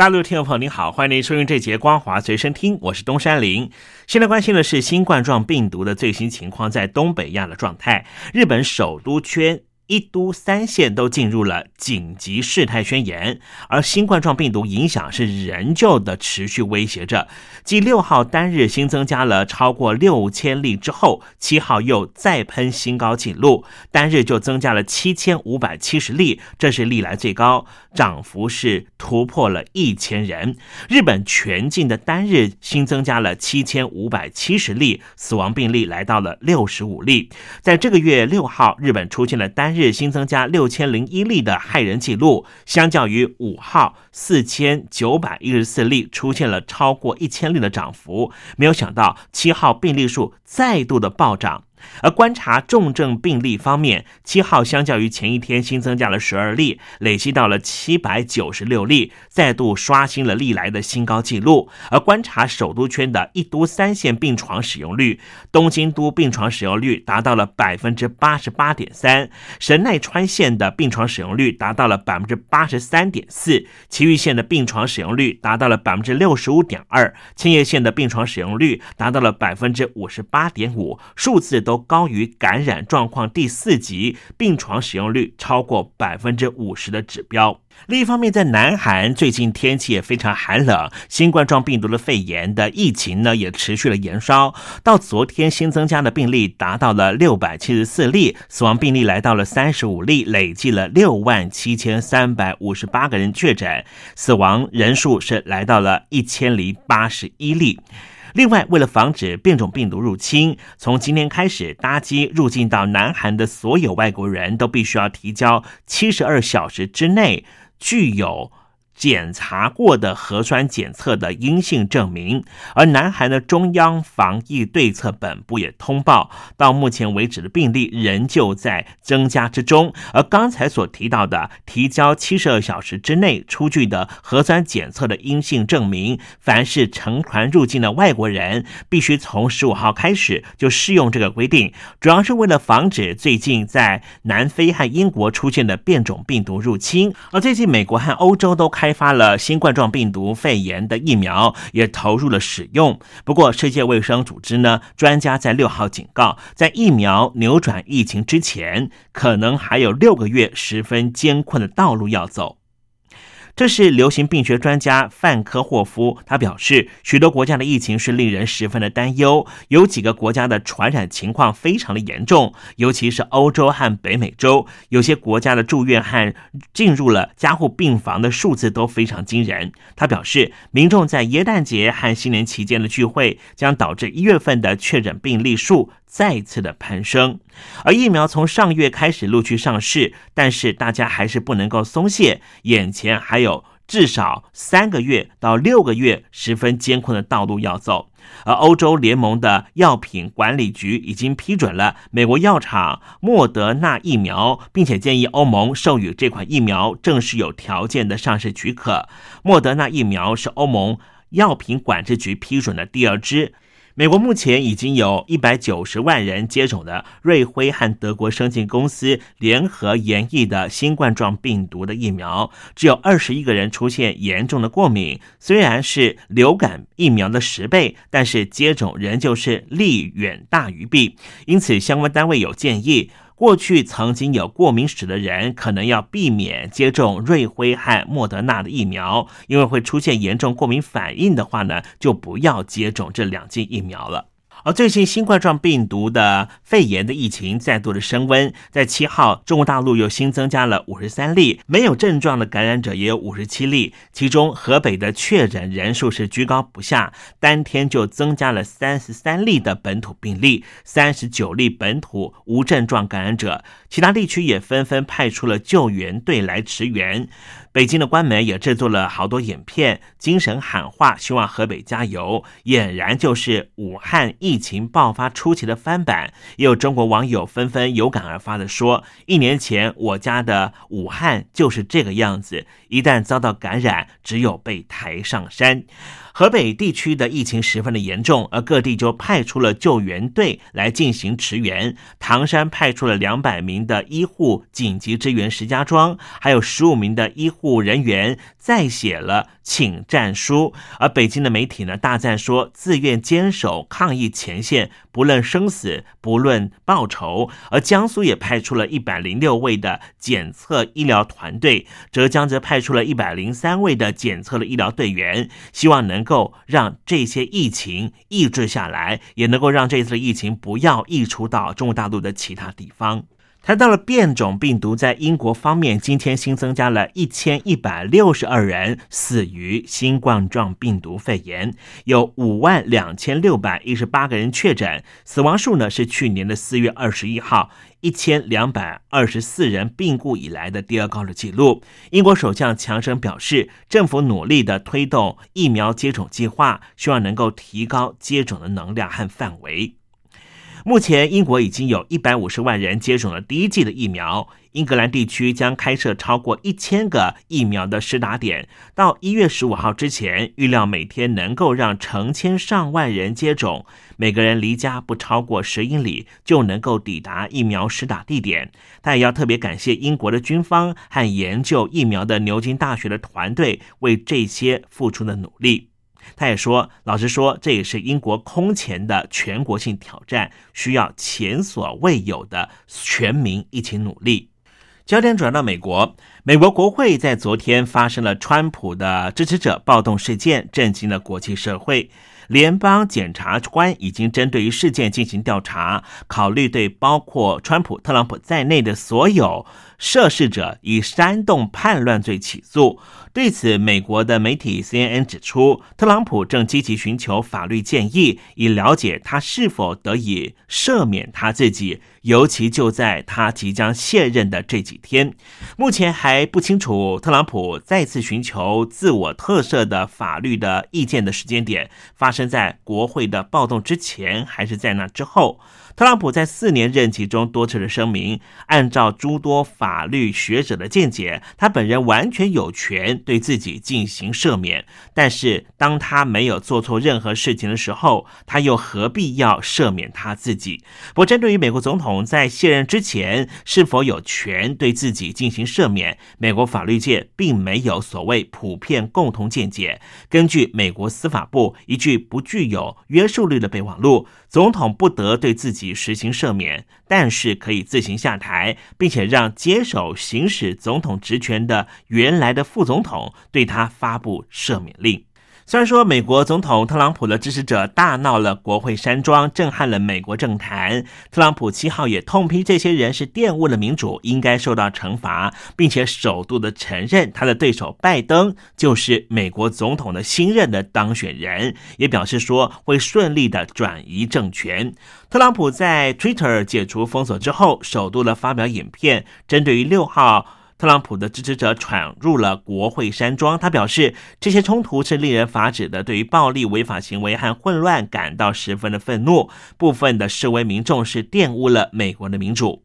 大陆听众朋友您好，欢迎您收听这节《光华随身听》，我是东山林。现在关心的是新冠状病毒的最新情况，在东北亚的状态，日本首都圈。一都三县都进入了紧急事态宣言，而新冠状病毒影响是仍旧的持续威胁着。继六号单日新增加了超过六千例之后，七号又再喷新高纪录，单日就增加了七千五百七十例，这是历来最高，涨幅是突破了一千人。日本全境的单日新增加了七千五百七十例，死亡病例来到了六十五例。在这个月六号，日本出现了单日。日新增加六千零一例的害人记录，相较于五号四千九百一十四例，出现了超过一千例的涨幅。没有想到七号病例数再度的暴涨。而观察重症病例方面，七号相较于前一天新增加了十二例，累积到了七百九十六例，再度刷新了历来的新高纪录。而观察首都圈的一都三线病床使用率，东京都病床使用率达到了百分之八十八点三，神奈川县的病床使用率达到了百分之八十三点四，埼玉县的病床使用率达到了百分之六十五点二，千叶县的病床使用率达到了百分之五十八点五，数字都。都高于感染状况第四级、病床使用率超过百分之五十的指标。另一方面，在南韩最近天气也非常寒冷，新冠状病毒的肺炎的疫情呢也持续了延烧。到昨天新增加的病例达到了六百七十四例，死亡病例来到了三十五例，累计了六万七千三百五十八个人确诊，死亡人数是来到了一千零八十一例。另外，为了防止变种病毒入侵，从今天开始，搭机入境到南韩的所有外国人都必须要提交七十二小时之内具有。检查过的核酸检测的阴性证明，而南韩的中央防疫对策本部也通报，到目前为止的病例仍旧在增加之中。而刚才所提到的提交七十二小时之内出具的核酸检测的阴性证明，凡是乘船入境的外国人，必须从十五号开始就适用这个规定，主要是为了防止最近在南非和英国出现的变种病毒入侵。而最近美国和欧洲都开。开发了新冠状病毒肺炎的疫苗，也投入了使用。不过，世界卫生组织呢，专家在六号警告，在疫苗扭转疫情之前，可能还有六个月十分艰困的道路要走。这是流行病学专家范科霍夫，他表示，许多国家的疫情是令人十分的担忧，有几个国家的传染情况非常的严重，尤其是欧洲和北美洲，有些国家的住院和进入了加护病房的数字都非常惊人。他表示，民众在耶诞节和新年期间的聚会，将导致一月份的确诊病例数。再次的攀升，而疫苗从上月开始陆续上市，但是大家还是不能够松懈，眼前还有至少三个月到六个月十分艰困的道路要走。而欧洲联盟的药品管理局已经批准了美国药厂莫德纳疫苗，并且建议欧盟授予这款疫苗正式有条件的上市许可。莫德纳疫苗是欧盟药品管制局批准的第二支。美国目前已经有一百九十万人接种的瑞辉和德国生技公司联合研议的新冠状病毒的疫苗，只有二十一个人出现严重的过敏。虽然是流感疫苗的十倍，但是接种仍旧是利远大于弊。因此，相关单位有建议。过去曾经有过敏史的人，可能要避免接种瑞辉和莫德纳的疫苗，因为会出现严重过敏反应的话呢，就不要接种这两剂疫苗了。而最近新冠状病毒的肺炎的疫情再度的升温，在七号，中国大陆又新增加了五十三例没有症状的感染者，也有五十七例，其中河北的确诊人数是居高不下，当天就增加了三十三例的本土病例，三十九例本土无症状感染者，其他地区也纷纷派出了救援队来驰援。北京的官媒也制作了好多影片，精神喊话，希望河北加油，俨然就是武汉疫情爆发初期的翻版。也有中国网友纷纷有感而发的说：“一年前我家的武汉就是这个样子，一旦遭到感染，只有被抬上山。”河北地区的疫情十分的严重，而各地就派出了救援队来进行驰援。唐山派出了两百名的医护紧急支援石家庄，还有十五名的医护人员再写了请战书。而北京的媒体呢，大赞说自愿坚守抗疫前线，不论生死，不论报酬。而江苏也派出了一百零六位的检测医疗团队，浙江则派出了一百零三位的检测的医疗队员，希望能。够让这些疫情抑制下来，也能够让这次的疫情不要溢出到中国大陆的其他地方。谈到了变种病毒，在英国方面，今天新增加了一千一百六十二人死于新冠状病毒肺炎，有五万两千六百一十八个人确诊，死亡数呢是去年的四月二十一号。一千两百二十四人病故以来的第二高的记录。英国首相强生表示，政府努力的推动疫苗接种计划，希望能够提高接种的能量和范围。目前，英国已经有一百五十万人接种了第一剂的疫苗。英格兰地区将开设超过一千个疫苗的施打点，到一月十五号之前，预料每天能够让成千上万人接种。每个人离家不超过十英里，就能够抵达疫苗施打地点。他也要特别感谢英国的军方和研究疫苗的牛津大学的团队为这些付出的努力。他也说：“老实说，这也是英国空前的全国性挑战，需要前所未有的全民一起努力。”焦点转到美国，美国国会在昨天发生了川普的支持者暴动事件，震惊了国际社会。联邦检察官已经针对于事件进行调查，考虑对包括川普、特朗普在内的所有涉事者以煽动叛乱罪起诉。对此，美国的媒体 CNN 指出，特朗普正积极寻求法律建议，以了解他是否得以赦免他自己。尤其就在他即将卸任的这几天，目前还不清楚特朗普再次寻求自我特赦的法律的意见的时间点，发生在国会的暴动之前，还是在那之后。特朗普在四年任期中多次的声明，按照诸多法律学者的见解，他本人完全有权对自己进行赦免。但是，当他没有做错任何事情的时候，他又何必要赦免他自己？不过，针对于美国总统在卸任之前是否有权对自己进行赦免，美国法律界并没有所谓普遍共同见解。根据美国司法部一句不具有约束力的备忘录。总统不得对自己实行赦免，但是可以自行下台，并且让接手行使总统职权的原来的副总统对他发布赦免令。虽然说美国总统特朗普的支持者大闹了国会山庄，震撼了美国政坛，特朗普七号也痛批这些人是玷污了民主，应该受到惩罚，并且首度的承认他的对手拜登就是美国总统的新任的当选人，也表示说会顺利的转移政权。特朗普在 Twitter 解除封锁之后，首度的发表影片，针对于六号。特朗普的支持者闯入了国会山庄，他表示这些冲突是令人发指的，对于暴力违法行为和混乱感到十分的愤怒。部分的示威民众是玷污了美国的民主。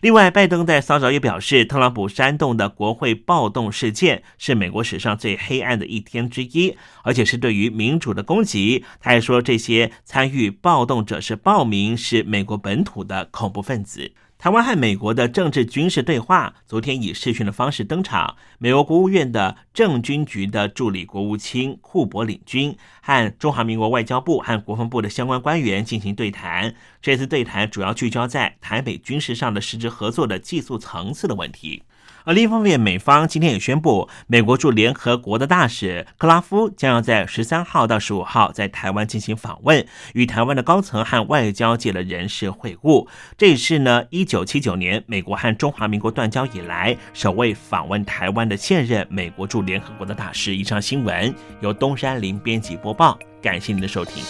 另外，拜登在骚扰也表示，特朗普煽动的国会暴动事件是美国史上最黑暗的一天之一，而且是对于民主的攻击。他还说，这些参与暴动者是暴民，是美国本土的恐怖分子。台湾和美国的政治军事对话昨天以视讯的方式登场。美国国务院的政军局的助理国务卿库伯领军和中华民国外交部和国防部的相关官员进行对谈。这次对谈主要聚焦在台北军事上的实质合作的技术层次的问题。而另一方面，美方今天也宣布，美国驻联合国的大使克拉夫将要在十三号到十五号在台湾进行访问，与台湾的高层和外交界的人士会晤。这也是呢，一九七九年美国和中华民国断交以来首位访问台湾的现任美国驻联合国的大使。以上新闻由东山林编辑播报，感谢您的收听。